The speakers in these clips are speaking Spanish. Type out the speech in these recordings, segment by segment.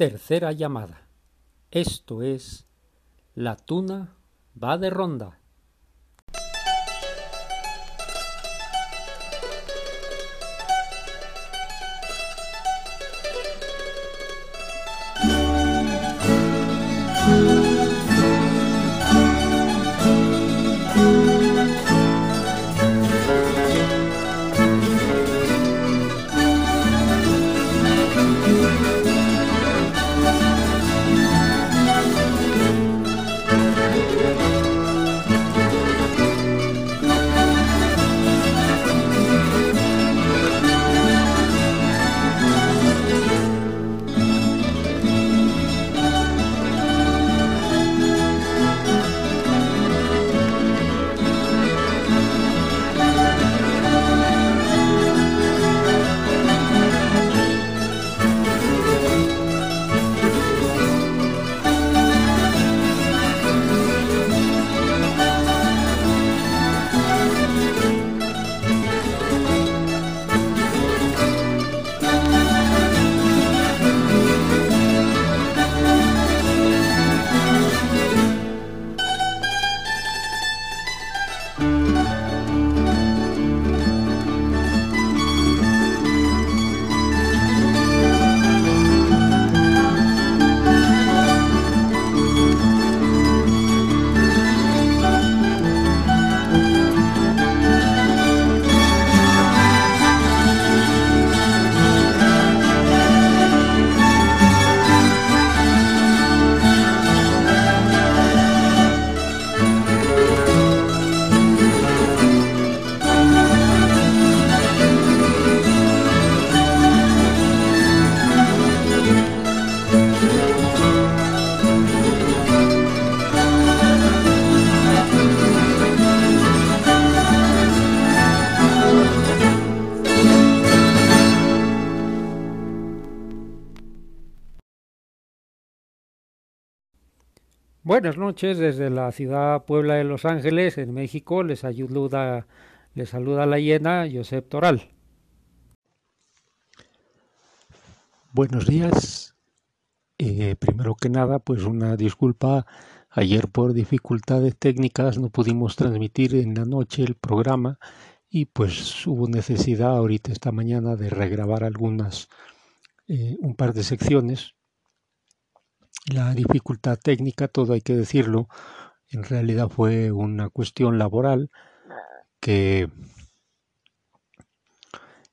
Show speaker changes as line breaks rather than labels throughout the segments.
Tercera llamada. Esto es La tuna va de ronda. Buenas noches desde la ciudad Puebla de Los Ángeles, en México. Les saluda, les saluda la hiena Josep Toral.
Buenos días. Eh, primero que nada, pues una disculpa. Ayer por dificultades técnicas no pudimos transmitir en la noche el programa y pues hubo necesidad ahorita esta mañana de regrabar algunas, eh, un par de secciones la dificultad técnica, todo hay que decirlo, en realidad fue una cuestión laboral que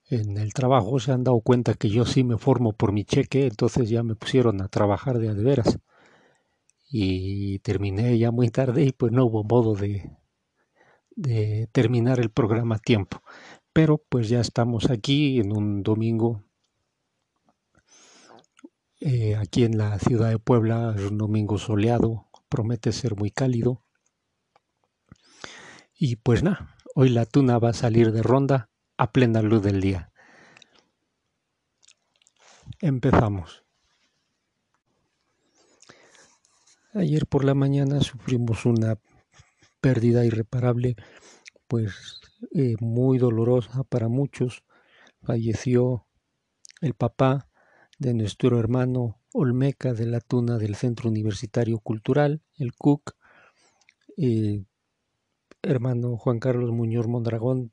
en el trabajo se han dado cuenta que yo sí me formo por mi cheque, entonces ya me pusieron a trabajar de veras y terminé ya muy tarde y pues no hubo modo de, de terminar el programa a tiempo. Pero pues ya estamos aquí en un domingo eh, aquí en la ciudad de Puebla es un domingo soleado, promete ser muy cálido. Y pues nada, hoy la tuna va a salir de ronda a plena luz del día. Empezamos. Ayer por la mañana sufrimos una pérdida irreparable, pues eh, muy dolorosa para muchos. Falleció el papá de nuestro hermano Olmeca de la Tuna del Centro Universitario Cultural, el CUC, eh, hermano Juan Carlos Muñoz Mondragón,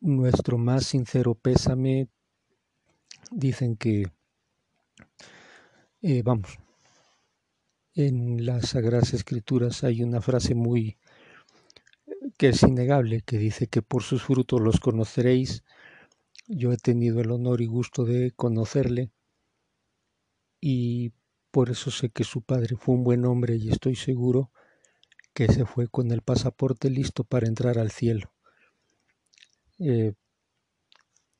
nuestro más sincero pésame. Dicen que, eh, vamos, en las Sagradas Escrituras hay una frase muy que es innegable, que dice que por sus frutos los conoceréis yo he tenido el honor y gusto de conocerle y por eso sé que su padre fue un buen hombre y estoy seguro que se fue con el pasaporte listo para entrar al cielo. Eh,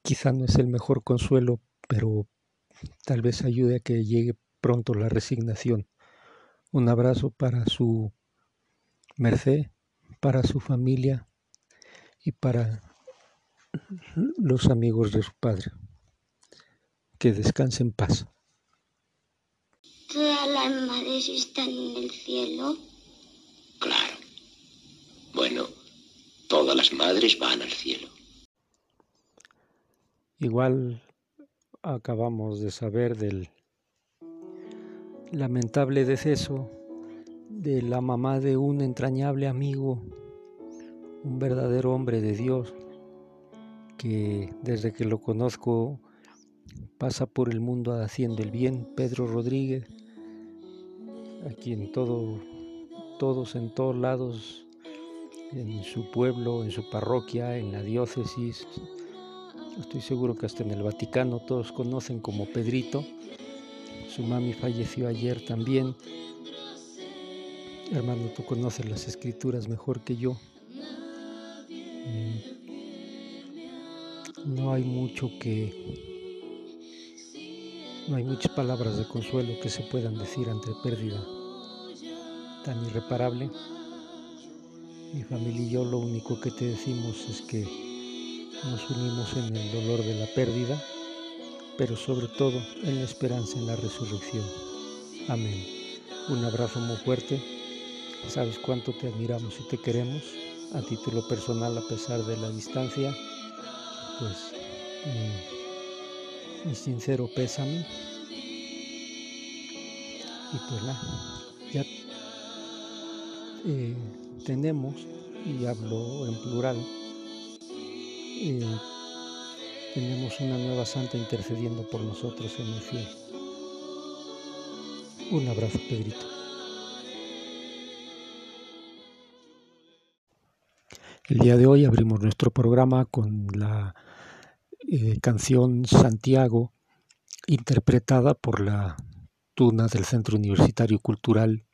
quizá no es el mejor consuelo, pero tal vez ayude a que llegue pronto la resignación. Un abrazo para su merced, para su familia y para los amigos de su padre. Que descanse en paz.
¿Todas las madres están en el cielo?
Claro. Bueno, todas las madres van al cielo.
Igual acabamos de saber del lamentable deceso de la mamá de un entrañable amigo, un verdadero hombre de Dios, que desde que lo conozco pasa por el mundo haciendo el bien, Pedro Rodríguez, a quien todo, todos en todos lados, en su pueblo, en su parroquia, en la diócesis, estoy seguro que hasta en el Vaticano todos conocen como Pedrito. Su mami falleció ayer también. Hermano, tú conoces las escrituras mejor que yo. No hay mucho que no hay muchas palabras de consuelo que se puedan decir ante pérdida tan irreparable. Mi familia y yo lo único que te decimos es que nos unimos en el dolor de la pérdida, pero sobre todo en la esperanza en la resurrección. Amén. Un abrazo muy fuerte. Sabes cuánto te admiramos y te queremos. A título personal, a pesar de la distancia, pues mi, sincero pésame. Y pues nada, ya eh, tenemos, y hablo en plural, eh, tenemos una nueva santa intercediendo por nosotros en el cielo. Un abrazo, Pedrito. El día de hoy abrimos nuestro programa con la eh, canción Santiago, interpretada por la Tuna del Centro Universitario Cultural,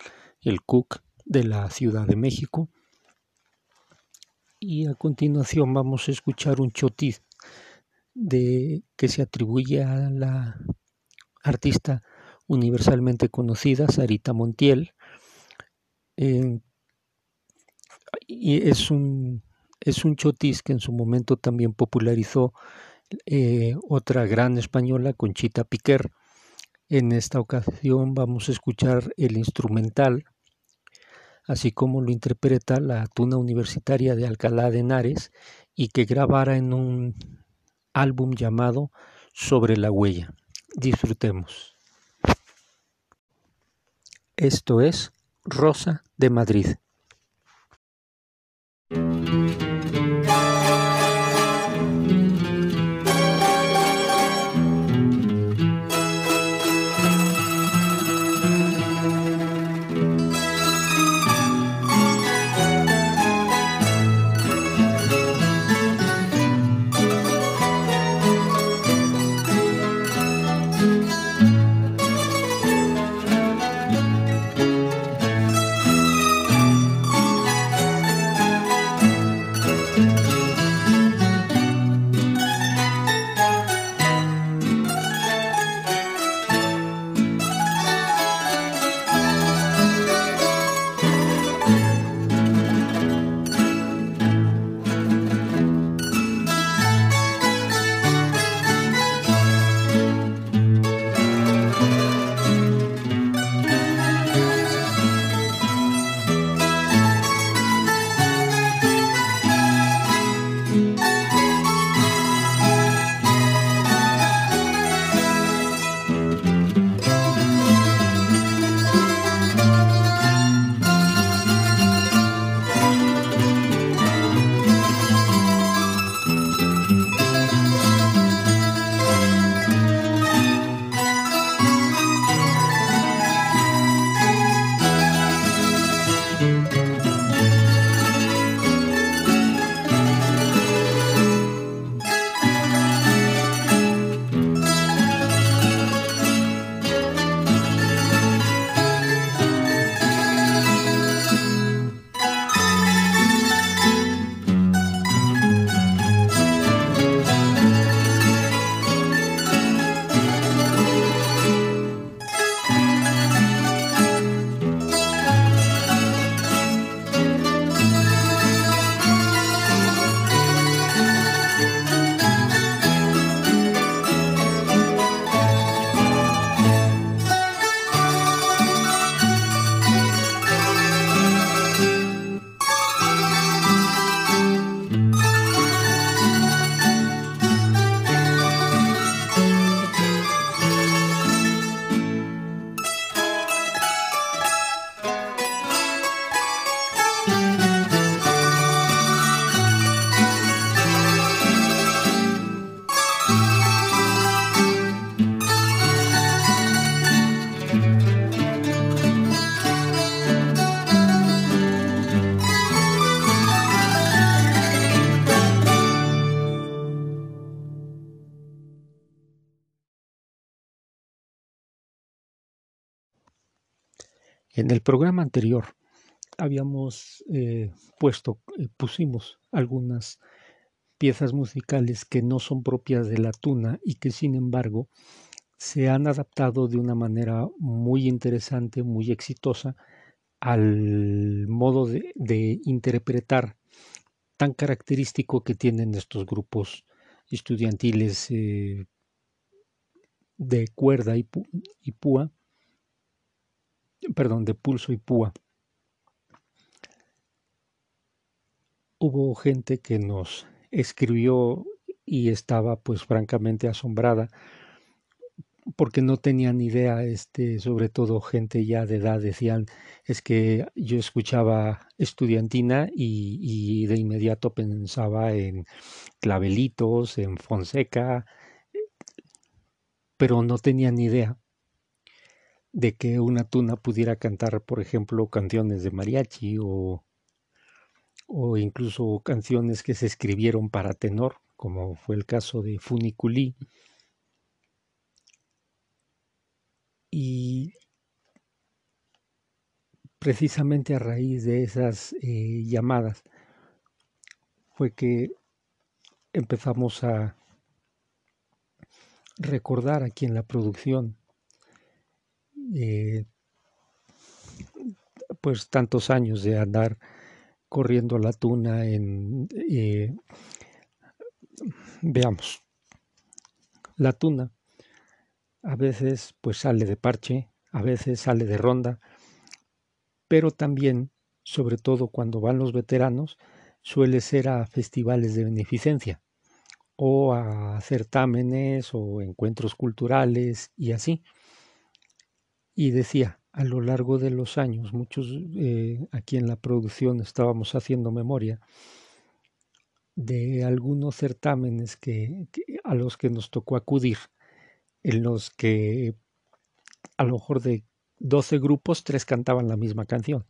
el CUC, de la Ciudad de México. Y a continuación vamos a escuchar un chotiz de, que se atribuye a la artista universalmente conocida, Sarita Montiel. Eh, y es un, es un chotis que en su momento también popularizó eh, otra gran española, Conchita Piquer. En esta ocasión vamos a escuchar el instrumental, así como lo interpreta la Tuna Universitaria de Alcalá de Henares y que grabara en un álbum llamado Sobre la Huella. Disfrutemos. Esto es Rosa de Madrid. En el programa anterior habíamos eh, puesto, eh, pusimos algunas piezas musicales que no son propias de la tuna y que sin embargo se han adaptado de una manera muy interesante, muy exitosa al modo de, interpretar tan característico que tienen estos grupos estudiantiles eh, de cuerda y, y púa, perdón, de pulso y púa. Hubo gente que nos escribió y estaba pues francamente asombrada porque no tenían idea, este, sobre todo gente ya de edad, decían, es que yo escuchaba estudiantina y, y de inmediato pensaba en clavelitos, en Fonseca, pero no tenían idea de que una tuna pudiera cantar, por ejemplo, canciones de mariachi o, o incluso canciones que se escribieron para tenor, como fue el caso de Funiculí. Y precisamente a raíz de esas eh, llamadas fue que empezamos a recordar aquí en la producción eh, pues tantos años de andar corriendo la tuna en eh, veamos la tuna a veces pues sale de parche a veces sale de ronda pero también sobre todo cuando van los veteranos suele ser a festivales de beneficencia o a certámenes o encuentros culturales y así y decía a lo largo de los años, muchos eh, aquí en la producción estábamos haciendo memoria de algunos certámenes que, a los que nos tocó acudir, en los que a lo mejor de 12 grupos, tres cantaban la misma canción.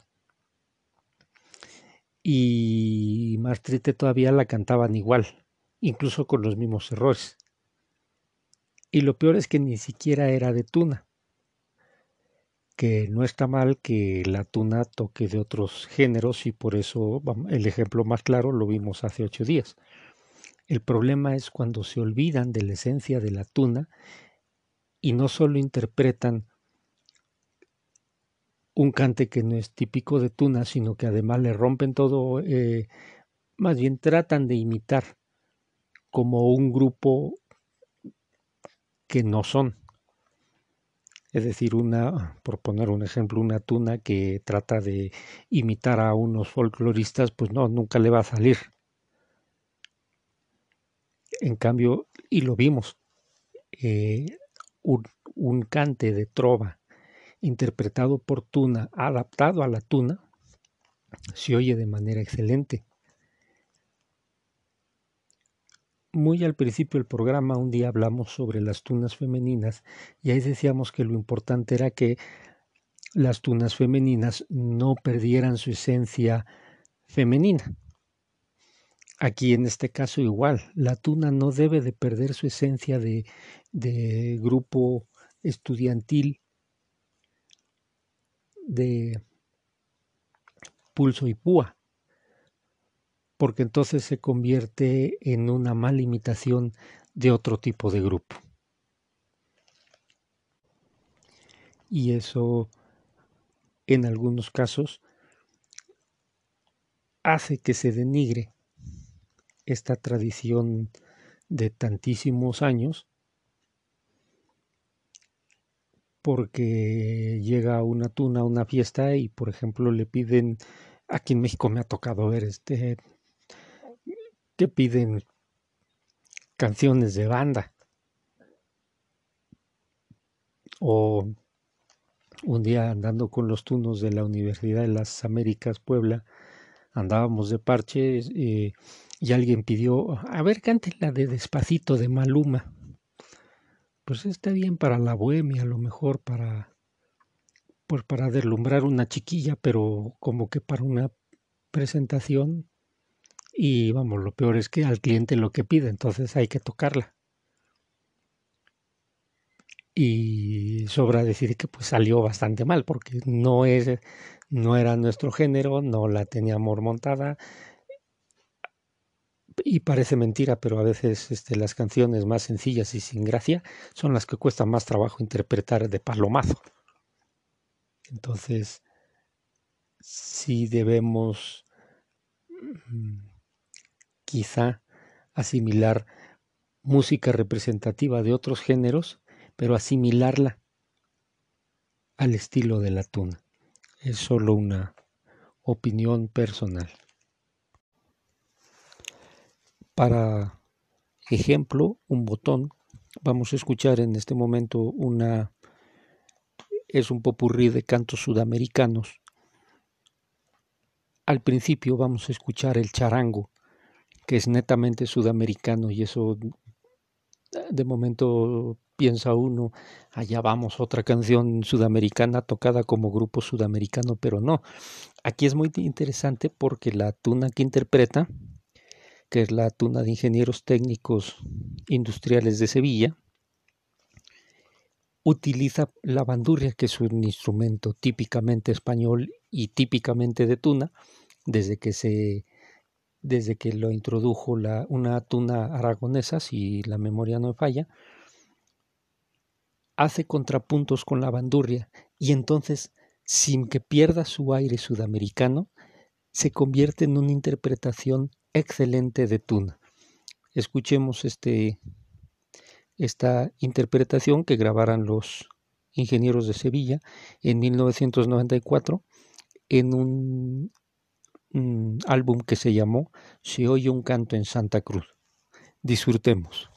Y más todavía la cantaban igual, incluso con los mismos errores. Y lo peor es que ni siquiera era de tuna que no está mal que la tuna toque de otros géneros y por eso el ejemplo más claro lo vimos hace ocho días. El problema es cuando se olvidan de la esencia de la tuna y no solo interpretan un cante que no es típico de tuna, sino que además le rompen todo, eh, más bien tratan de imitar como un grupo que no son. Es decir, una, por poner un ejemplo, una tuna que trata de imitar a unos folcloristas, pues no, nunca le va a salir. En cambio, y lo vimos, eh, un, un cante de trova interpretado por tuna, adaptado a la tuna, se oye de manera excelente. Muy al principio del programa un día hablamos sobre las tunas femeninas y ahí decíamos que lo importante era que las tunas femeninas no perdieran su esencia femenina. Aquí en este caso igual, la tuna no debe de perder su esencia de, de grupo estudiantil, de pulso y púa porque entonces se convierte en una mala imitación de otro tipo de grupo. Y eso, en algunos casos, hace que se denigre esta tradición de tantísimos años porque llega una tuna a una fiesta y por ejemplo le piden aquí en México me ha tocado ver este que piden canciones de banda. O un día andando con los tunos de la Universidad de las Américas Puebla, andábamos de parche eh, y alguien pidió, a ver, la de Despacito de Maluma. Pues está bien para la bohemia, a lo mejor para, pues para deslumbrar una chiquilla, pero como que para una presentación y vamos, lo peor es que al cliente lo que pide, entonces hay que tocarla. Y sobra decir que pues salió bastante mal, porque no es, no era nuestro género, no la teníamos montada. Y parece mentira, pero a veces este, las canciones más sencillas y sin gracia son las que cuestan más trabajo interpretar de palomazo. Entonces, sí debemos mm, quizá asimilar música representativa de otros géneros, pero asimilarla al estilo de la tuna. Es solo una opinión personal. Para ejemplo, un botón, vamos a escuchar en este momento una es un popurrí de cantos sudamericanos. Al principio vamos a escuchar el charango, que es netamente sudamericano y eso de momento piensa uno, allá vamos, otra canción sudamericana tocada como grupo sudamericano, pero no. Aquí es muy interesante porque la tuna que interpreta, que es la tuna de ingenieros técnicos industriales de Sevilla, utiliza la bandurria, que es un instrumento típicamente español y típicamente de tuna, desde que se desde que lo introdujo la, una tuna aragonesa, si la memoria no falla, hace contrapuntos con la bandurria y entonces, sin que pierda su aire sudamericano, se convierte en una interpretación excelente de tuna. Escuchemos este, esta interpretación que grabaran los ingenieros de Sevilla en 1994 en un álbum que se llamó Se oye un canto en Santa Cruz. Disfrutemos.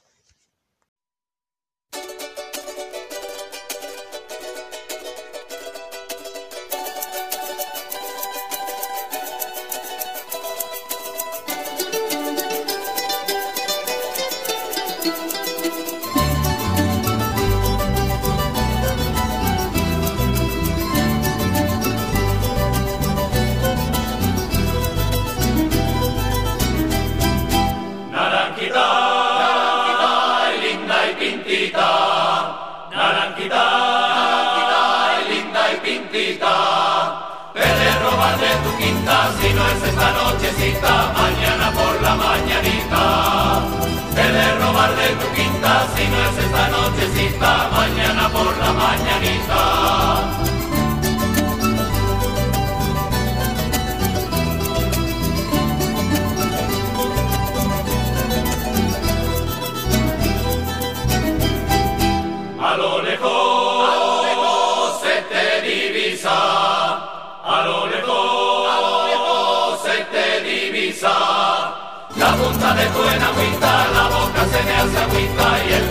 La punta de tu enagüita, la boca se me hace agüita y el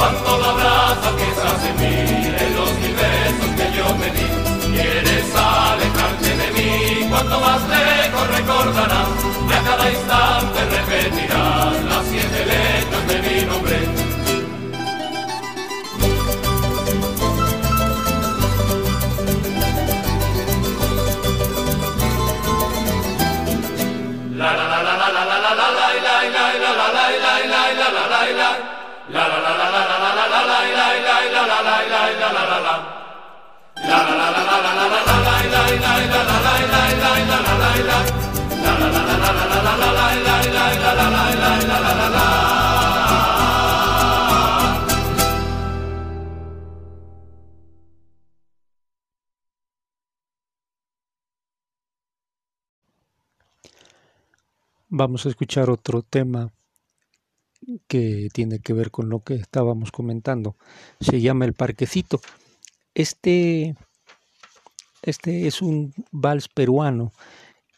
cuando lo abrazas piensas en mí, en los mil besos que yo te di. Quieres alejarte de mí, cuanto más lejos recordarás, y a cada instante
Vamos a escuchar otro tema que tiene que ver con lo que estábamos comentando. Se llama El Parquecito. Este, este es un vals peruano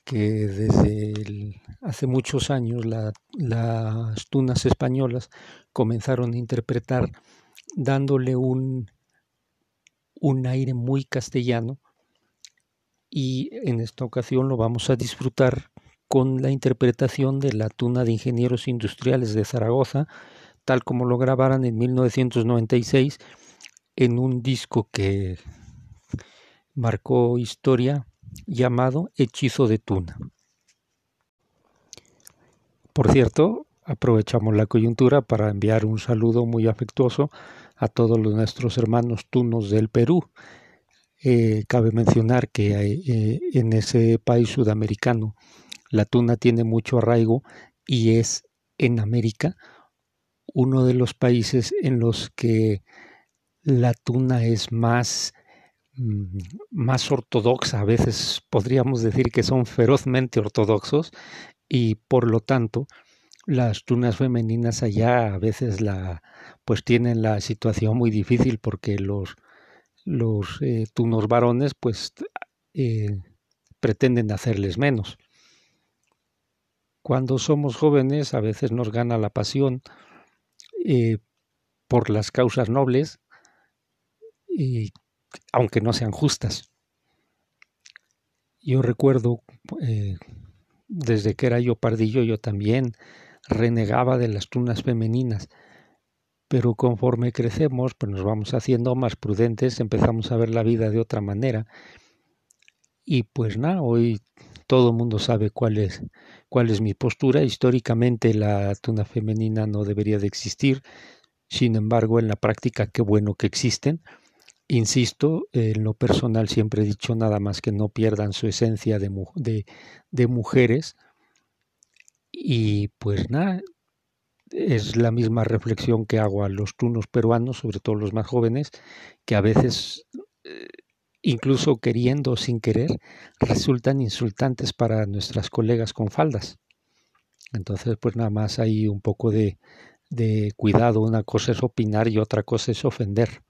que desde hace muchos años las tunas españolas comenzaron a interpretar dándole un, un aire muy castellano y en esta ocasión lo vamos a disfrutar con la interpretación de la tuna de ingenieros industriales de Zaragoza, tal como lo grabaran en 1996 en un disco que marcó historia llamado Hechizo de Tuna. Por cierto, aprovechamos la coyuntura para enviar un saludo muy afectuoso a todos nuestros hermanos tunos del Perú. Eh, cabe mencionar que eh, en ese país sudamericano la tuna tiene mucho arraigo y es en América uno de los países en los que la tuna es más, mm, más ortodoxa, a veces podríamos decir que son ferozmente ortodoxos y por lo tanto las tunas femeninas allá a veces la pues tienen la situación muy difícil porque los los eh, tunos varones pues eh, pretenden hacerles menos. Cuando somos jóvenes a veces nos gana la pasión eh, por las causas nobles aunque no sean justas. Yo recuerdo, eh, desde que era yo pardillo, yo también renegaba de las tunas femeninas, pero conforme crecemos, pues nos vamos haciendo más prudentes, empezamos a ver la vida de otra manera, y pues nada, hoy todo el mundo sabe cuál es, mi postura. Históricamente la tuna femenina no debería de existir, sin embargo, en la práctica qué bueno que existen Insisto, en lo personal siempre he dicho nada más que no pierdan su esencia de, de, mujeres. Y pues nada, es la misma reflexión que hago a los tunos peruanos, sobre todo los más jóvenes, que a veces, eh, incluso queriendo o sin querer, resultan insultantes para nuestras colegas con faldas. Entonces, pues nada más hay un poco de, de cuidado. Una cosa es opinar y otra cosa es ofender.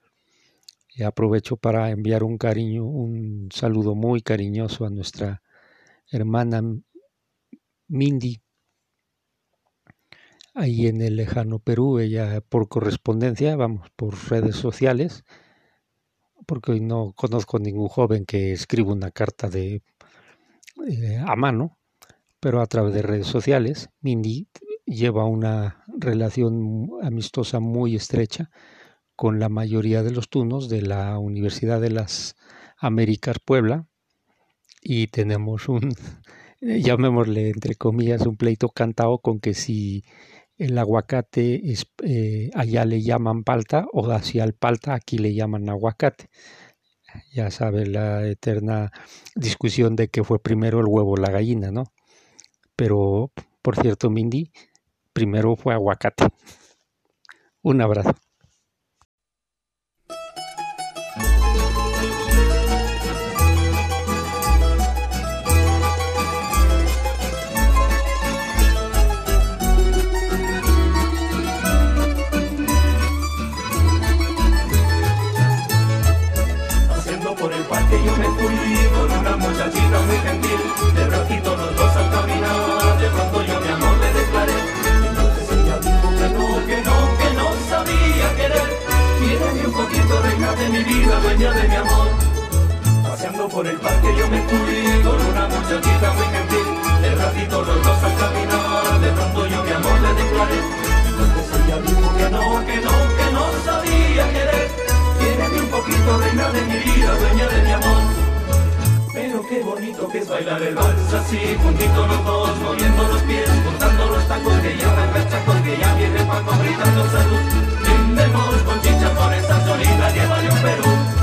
Y aprovecho para enviar un cariño, un saludo muy cariñoso a nuestra hermana Mindy, ahí en el lejano Perú, ella por correspondencia, vamos, por redes sociales, porque hoy no conozco ningún joven que escriba una carta de eh, a mano, pero a través de redes sociales, Mindy lleva una relación amistosa muy estrecha con la mayoría de los tunos de la Universidad de las Américas Puebla y tenemos un, llamémosle entre comillas, un pleito cantado con que si el aguacate es, eh, allá le llaman palta o hacia el palta aquí le llaman aguacate. Ya sabe la eterna discusión de que fue primero el huevo o la gallina, ¿no? Pero, por cierto, Mindy, primero fue aguacate. Un abrazo.
Por el parque yo me fui con una muchachita muy gentil. De ratito los dos al caminar, de pronto yo mi amor le declaré. Entonces ella dijo que no, que no, que no sabía querer. Tiene un poquito reina de mi vida, dueña de mi amor. Pero qué bonito que es bailar el vals así, juntitos los dos, moviendo los pies, contando los tacos que ya me chacos, que ya viene Paco gritando salud. Brindemos con chicha por esta solita, llévale un Perú.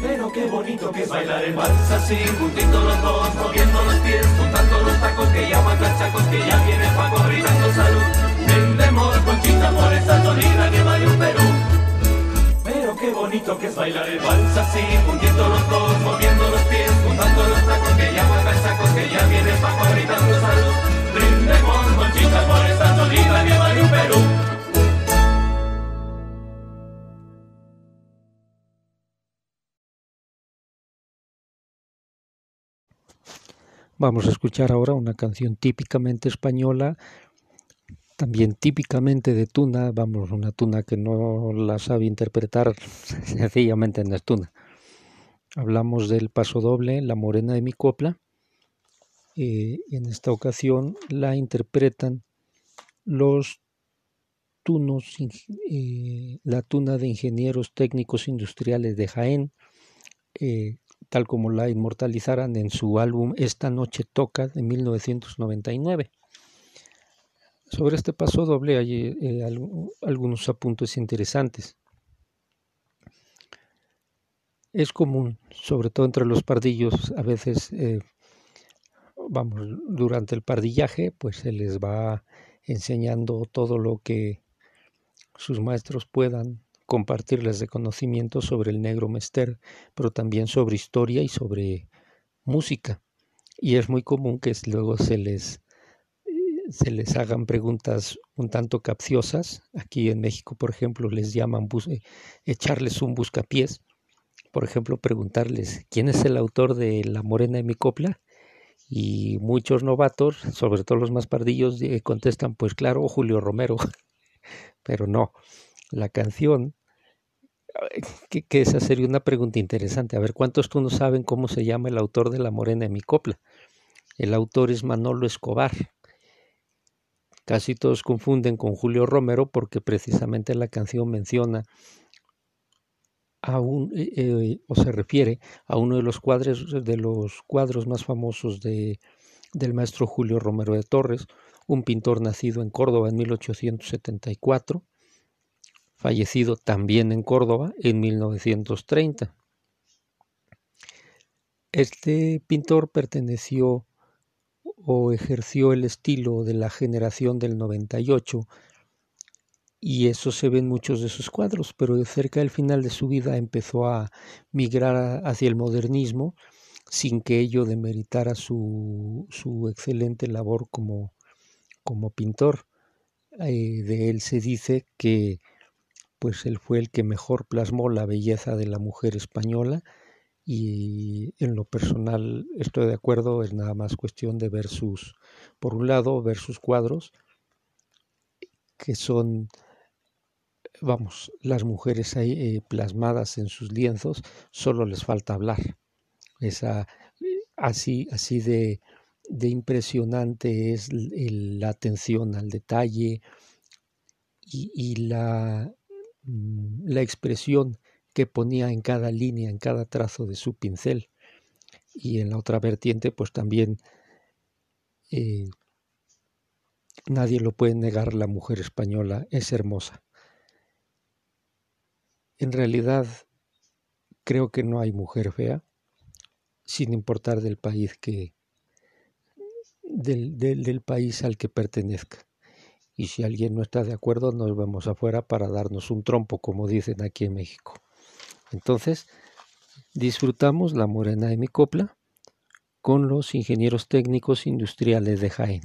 Pero qué bonito que es bailar en vals así, juntitos los dos, moviendo los pies, juntando los tacos que llaman cachacos, que ya viene Paco gritando salud. Vendemos conchita por esta solida que vaya un Perú. Pero qué bonito que es bailar el vals así, juntiendo los dos, moviendo los pies, juntando los tacos que llaman que ya viene Paco gritando salud. Brindemos conchita por esta solita que vale un Perú.
Vamos a escuchar ahora una canción típicamente española, también típicamente de tuna, vamos, una tuna que no la sabe interpretar sencillamente en la tuna. Hablamos del paso doble, La Morena de mi copla, eh, en esta ocasión la interpretan los tunos, eh, la tuna de ingenieros técnicos industriales de Jaén, eh, tal como la inmortalizaran en su álbum Esta Noche Toca de 1999. Sobre este paso doble hay algunos apuntes interesantes. Es común, sobre todo entre los pardillos, a veces vamos, durante el pardillaje, pues se les va enseñando todo lo que sus maestros puedan compartirles de conocimiento sobre el negro mester, pero también sobre historia y sobre música. Y es muy común que luego se les, se les hagan preguntas un tanto capciosas. Aquí en México, por ejemplo, les llaman eh, echarles un buscapiés. Por ejemplo, preguntarles quién es el autor de La Morena de mi copla y muchos novatos, sobre todo los más pardillos, eh, contestan, pues claro, Julio Romero, pero no, la canción, que, esa sería una pregunta interesante, a ver, ¿cuántos tú no saben cómo se llama el autor de La Morena de mi copla? El autor es Manolo Escobar. Casi todos confunden con Julio Romero porque precisamente la canción menciona eh, eh, o se refiere a uno de los cuadros, de los cuadros más famosos de, del maestro Julio Romero de Torres, un pintor nacido en Córdoba en 1874, fallecido también en Córdoba en 1930. Este pintor perteneció o ejerció el estilo de la generación del 98 y eso se ve en muchos de sus cuadros, pero cerca del final de su vida empezó a migrar hacia el modernismo sin que ello demeritara su, su excelente labor como, como pintor. Eh, de él se dice que pues él fue el que mejor plasmó la belleza de la mujer española y en lo personal estoy de acuerdo, es nada más cuestión de ver sus, por un lado, ver sus cuadros, que son, vamos, las mujeres ahí eh, plasmadas en sus lienzos, solo les falta hablar. Esa, así, así de, de impresionante es la atención al detalle y, la, mm, la expresión que ponía en cada línea, en cada trazo de su pincel. Y en la otra vertiente, pues también eh, nadie lo puede negar, la mujer española es hermosa. En realidad, creo que no hay mujer fea, sin importar del país que del, del país al que pertenezca. Y si alguien no está de acuerdo, nos vemos afuera para darnos un trompo, como dicen aquí en México. Entonces, disfrutamos la morena de mi copla con los ingenieros técnicos industriales de Jaén.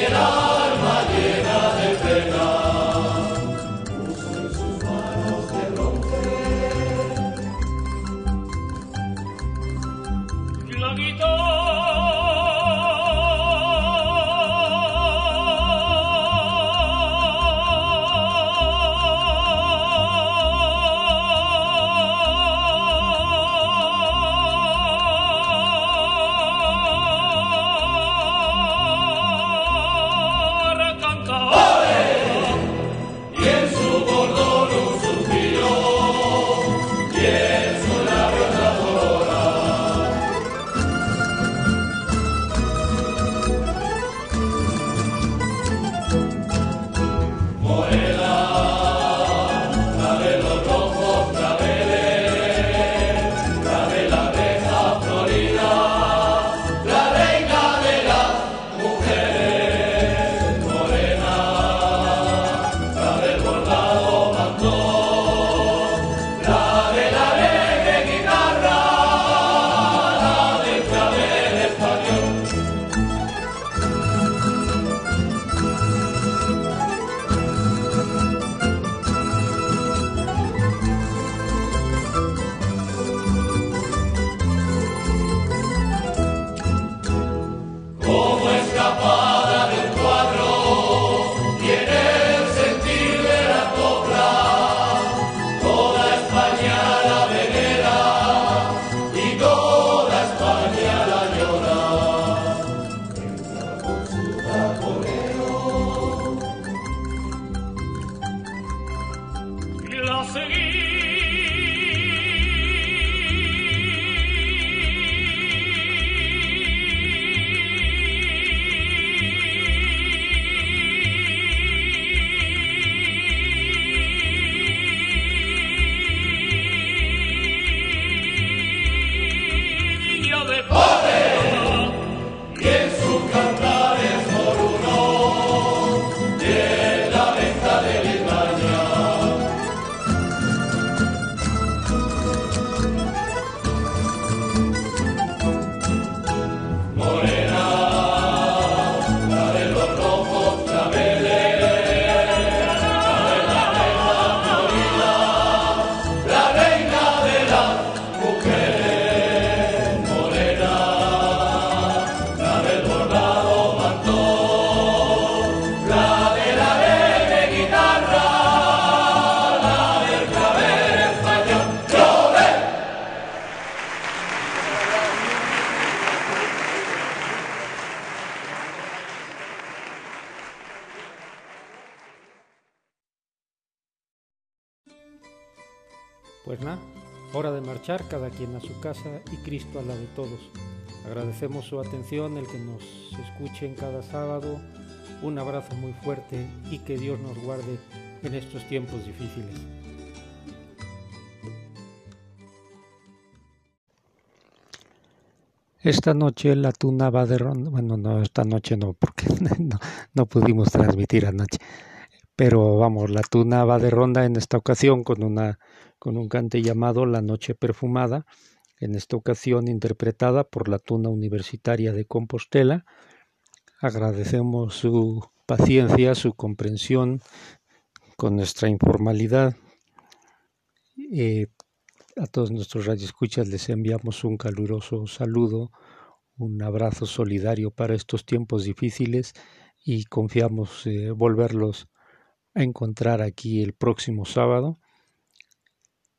get up. cada quien a su casa y Cristo a la de todos. Agradecemos su atención, el que nos escuchen cada sábado. Un abrazo muy fuerte y que Dios nos guarde en estos tiempos difíciles.
Esta noche la tuna va de ronda. Bueno, no, esta noche no, porque no, no, pudimos transmitir anoche. Pero vamos, la tuna va de ronda en esta ocasión con una con un cante llamado La Noche Perfumada, en esta ocasión interpretada por la tuna universitaria de Compostela. Agradecemos su paciencia, su comprensión con nuestra informalidad. Eh, a todos nuestros radioescuchas les enviamos un caluroso saludo, un abrazo solidario para estos tiempos difíciles y confiamos eh, volverlos a encontrar aquí el próximo sábado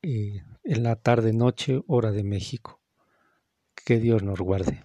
eh, en la tarde noche hora de México. Que Dios nos guarde.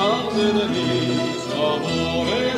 canzone di amore